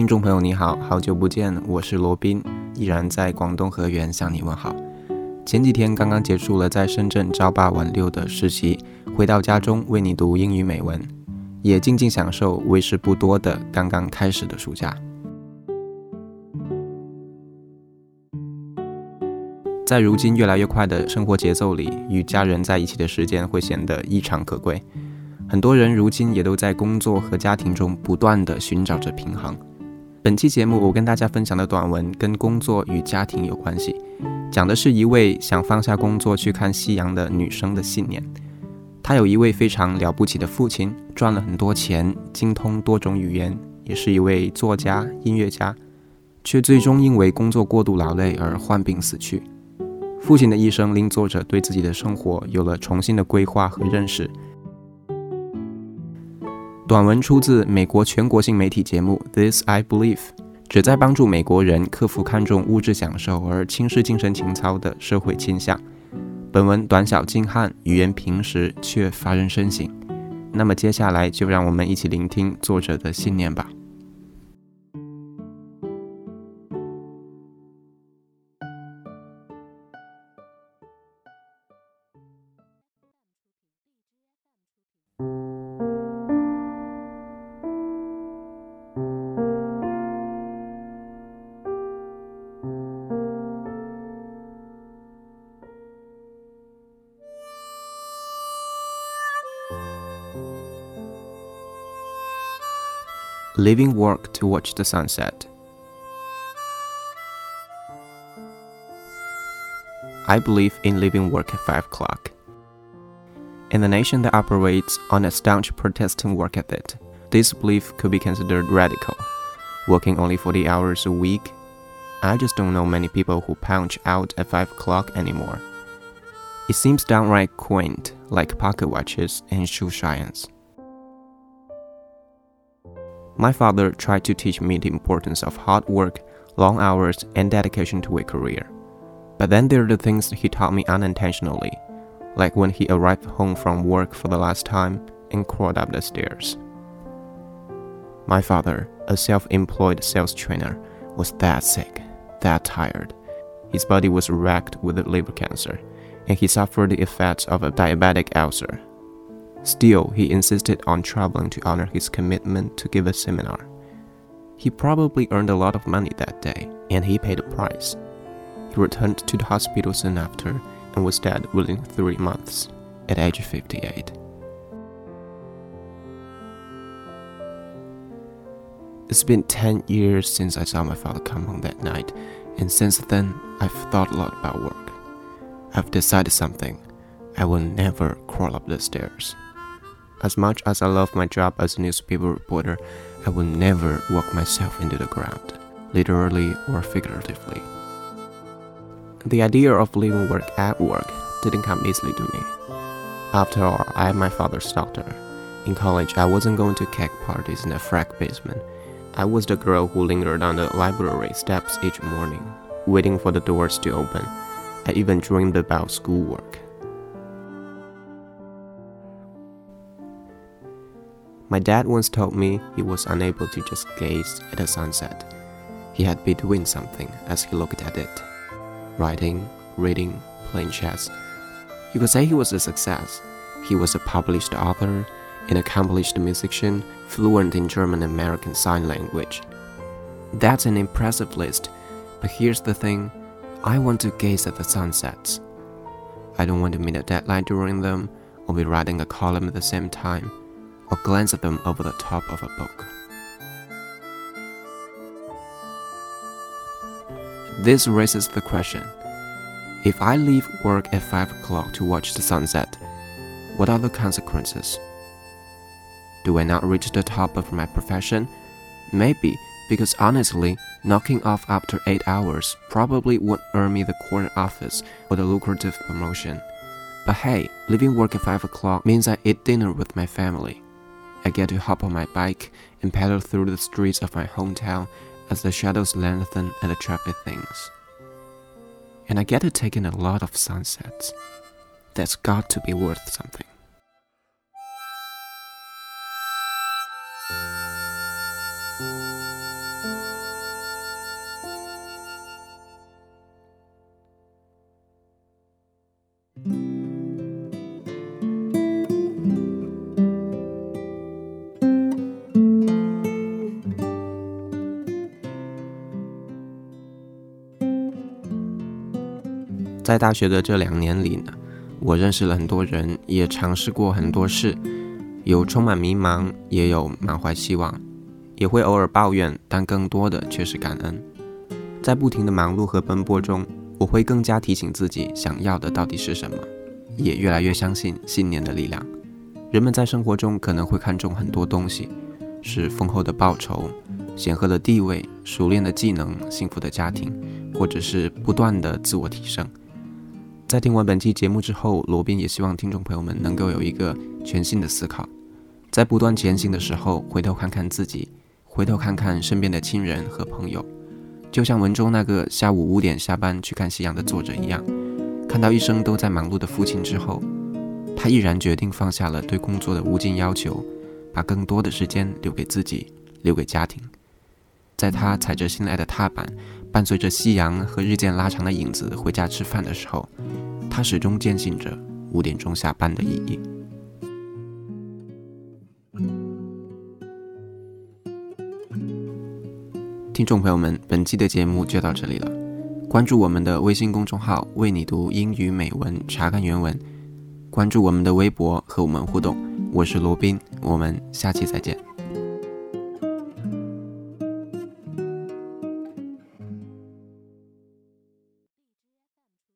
听众朋友，你好，好久不见，我是罗宾，依然在广东河源向你问好。前几天刚刚结束了在深圳朝八晚六的实习，回到家中为你读英语美文，也静静享受为时不多的刚刚开始的暑假。在如今越来越快的生活节奏里，与家人在一起的时间会显得异常可贵。很多人如今也都在工作和家庭中不断地寻找着平衡。本期节目，我跟大家分享的短文跟工作与家庭有关系，讲的是一位想放下工作去看夕阳的女生的信念。她有一位非常了不起的父亲，赚了很多钱，精通多种语言，也是一位作家、音乐家，却最终因为工作过度劳累而患病死去。父亲的一生令作者对自己的生活有了重新的规划和认识。短文出自美国全国性媒体节目《This I Believe》，旨在帮助美国人克服看重物质享受而轻视精神情操的社会倾向。本文短小精悍，语言平实却发人深省。那么接下来就让我们一起聆听作者的信念吧。Leaving work to watch the sunset. I believe in leaving work at 5 o'clock. In a nation that operates on a staunch protestant work ethic, this belief could be considered radical. Working only 40 hours a week, I just don't know many people who punch out at 5 o'clock anymore. It seems downright quaint, like pocket watches and shoe shines. My father tried to teach me the importance of hard work, long hours, and dedication to a career. But then there are the things he taught me unintentionally, like when he arrived home from work for the last time and crawled up the stairs. My father, a self employed sales trainer, was that sick, that tired. His body was racked with liver cancer, and he suffered the effects of a diabetic ulcer Still, he insisted on traveling to honor his commitment to give a seminar. He probably earned a lot of money that day, and he paid the price. He returned to the hospital soon after and was dead within three months, at age 58. It's been 10 years since I saw my father come home that night, and since then, I've thought a lot about work. I've decided something. I will never crawl up the stairs. As much as I love my job as a newspaper reporter, I would never walk myself into the ground, literally or figuratively. The idea of leaving work at work didn't come easily to me. After all, I am my father's doctor. In college, I wasn't going to cake parties in a frack basement. I was the girl who lingered on the library steps each morning, waiting for the doors to open. I even dreamed about schoolwork. My dad once told me he was unable to just gaze at a sunset. He had been doing something as he looked at it writing, reading, playing chess. You could say he was a success. He was a published author, an accomplished musician, fluent in German and American Sign Language. That's an impressive list, but here's the thing I want to gaze at the sunsets. I don't want to meet a deadline during them or be writing a column at the same time or glance at them over the top of a book. This raises the question if I leave work at 5 o'clock to watch the sunset, what are the consequences? Do I not reach the top of my profession? Maybe, because honestly, knocking off after 8 hours probably won't earn me the corner office or the lucrative promotion. But hey, leaving work at 5 o'clock means I eat dinner with my family. I get to hop on my bike and pedal through the streets of my hometown as the shadows lengthen and the traffic thins. And I get to take in a lot of sunsets. That's got to be worth something. 在大学的这两年里呢，我认识了很多人，也尝试过很多事，有充满迷茫，也有满怀希望，也会偶尔抱怨，但更多的却是感恩。在不停的忙碌和奔波中，我会更加提醒自己想要的到底是什么，也越来越相信信念的力量。人们在生活中可能会看重很多东西，是丰厚的报酬、显赫的地位、熟练的技能、幸福的家庭，或者是不断的自我提升。在听完本期节目之后，罗宾也希望听众朋友们能够有一个全新的思考，在不断前行的时候，回头看看自己，回头看看身边的亲人和朋友。就像文中那个下午五点下班去看夕阳的作者一样，看到一生都在忙碌的父亲之后，他毅然决定放下了对工作的无尽要求，把更多的时间留给自己，留给家庭。在他踩着心爱的踏板，伴随着夕阳和日渐拉长的影子回家吃饭的时候，他始终坚信着五点钟下班的意义。听众朋友们，本期的节目就到这里了。关注我们的微信公众号“为你读英语美文”，查看原文；关注我们的微博和我们互动。我是罗宾，我们下期再见。